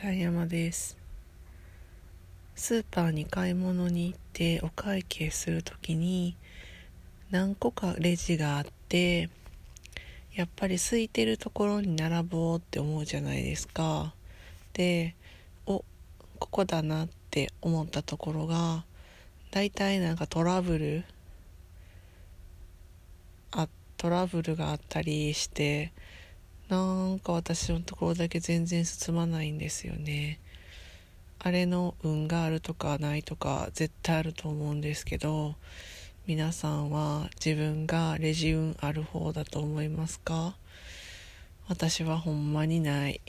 ちゃん山です。スーパーに買い物に行ってお会計する時に何個かレジがあってやっぱり空いてるところに並ぼうって思うじゃないですか。でおここだなって思ったところが大体なんかトラブルあトラブルがあったりしてなんか私のところだけ全然進まないんですよねあれの運があるとかないとか絶対あると思うんですけど皆さんは自分がレジ運ある方だと思いますか？私はほんまにない。